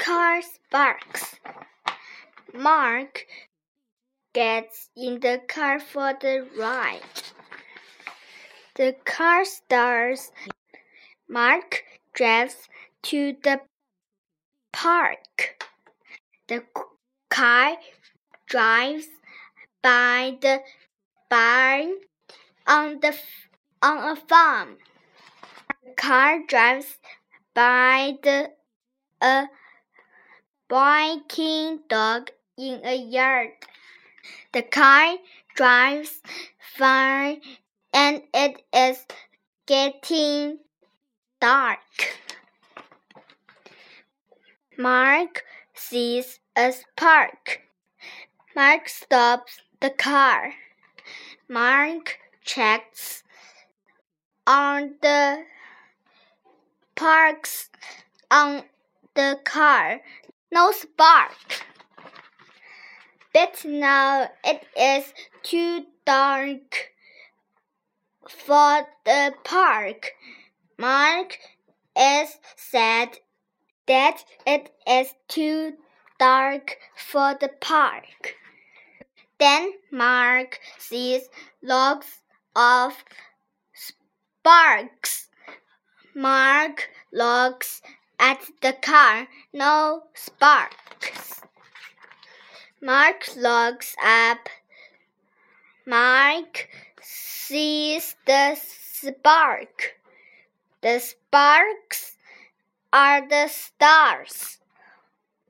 car sparks. Mark gets in the car for the ride. The car starts. Mark drives to the park. The car drives by the barn on the on a farm. The car drives by the a barking dog in a yard. The car drives far and it is getting dark. Mark sees a spark. Mark stops the car. Mark checks on the parks on the car. No spark. But now it is too dark for the park. Mark is sad that it is too dark for the park. Then Mark sees lots of sparks. Mark looks at the car, no sparks. Mark looks up. Mark sees the spark. The sparks are the stars.